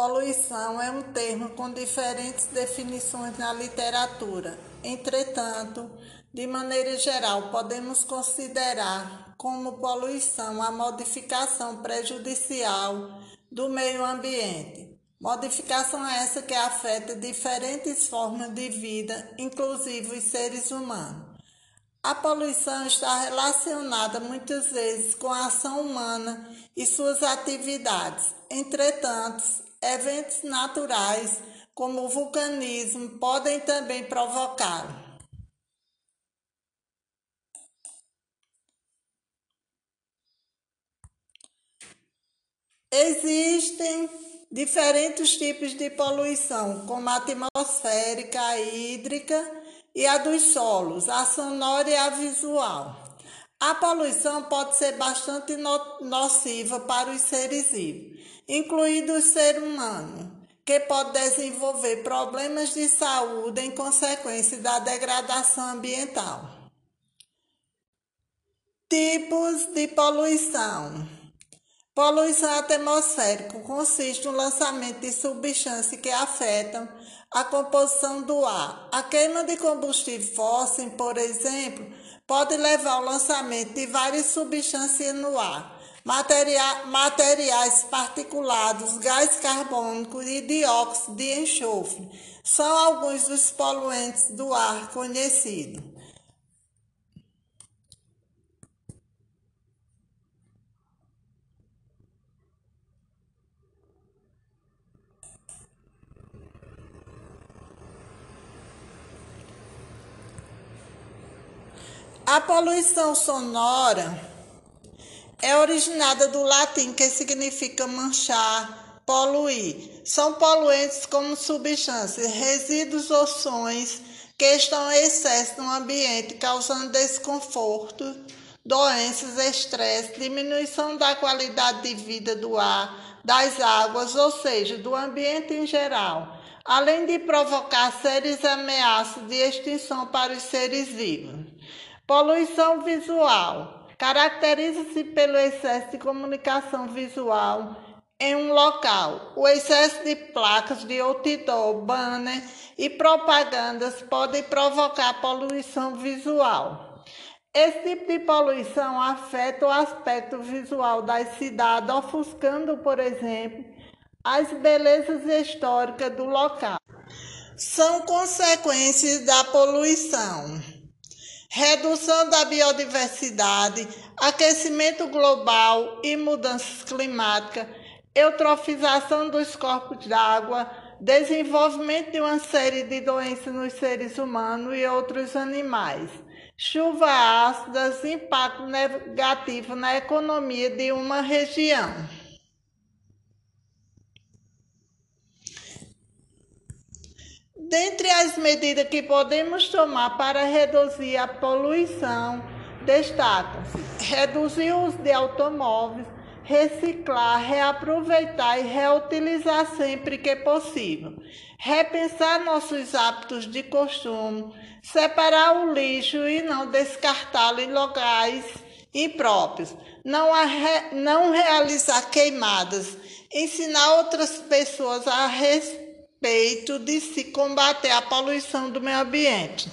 Poluição é um termo com diferentes definições na literatura. Entretanto, de maneira geral, podemos considerar como poluição a modificação prejudicial do meio ambiente. Modificação essa que afeta diferentes formas de vida, inclusive os seres humanos. A poluição está relacionada muitas vezes com a ação humana e suas atividades. Entretanto, eventos naturais, como o vulcanismo, podem também provocá-lo. Existem diferentes tipos de poluição, como a atmosférica, a hídrica e a dos solos, a sonora e a visual. A poluição pode ser bastante nociva para os seres vivos, incluindo o ser humano, que pode desenvolver problemas de saúde em consequência da degradação ambiental. Tipos de poluição. Poluição atmosférica consiste no lançamento de substâncias que afetam a composição do ar. A queima de combustível fóssil, por exemplo, pode levar ao lançamento de várias substâncias no ar. Materia materiais particulados, gás carbônico e dióxido de enxofre são alguns dos poluentes do ar conhecidos. A poluição sonora é originada do latim que significa manchar, poluir. São poluentes como substâncias, resíduos ou sons que estão em excesso no ambiente, causando desconforto, doenças, estresse, diminuição da qualidade de vida do ar, das águas, ou seja, do ambiente em geral, além de provocar sérias ameaças de extinção para os seres vivos. Poluição visual. Caracteriza-se pelo excesso de comunicação visual em um local. O excesso de placas de outdoor, banner e propagandas pode provocar poluição visual. Esse tipo de poluição afeta o aspecto visual das cidades, ofuscando, por exemplo, as belezas históricas do local. São consequências da poluição redução da biodiversidade, aquecimento global e mudanças climáticas, eutrofização dos corpos d'água, desenvolvimento de uma série de doenças nos seres humanos e outros animais, chuvas ácidas, impacto negativo na economia de uma região. Dentre as medidas que podemos tomar para reduzir a poluição, destacam-se reduzir o uso de automóveis, reciclar, reaproveitar e reutilizar sempre que possível, repensar nossos hábitos de costume, separar o lixo e não descartá-lo em locais impróprios, não, não realizar queimadas, ensinar outras pessoas a respeitar respeito de se combater a poluição do meio ambiente.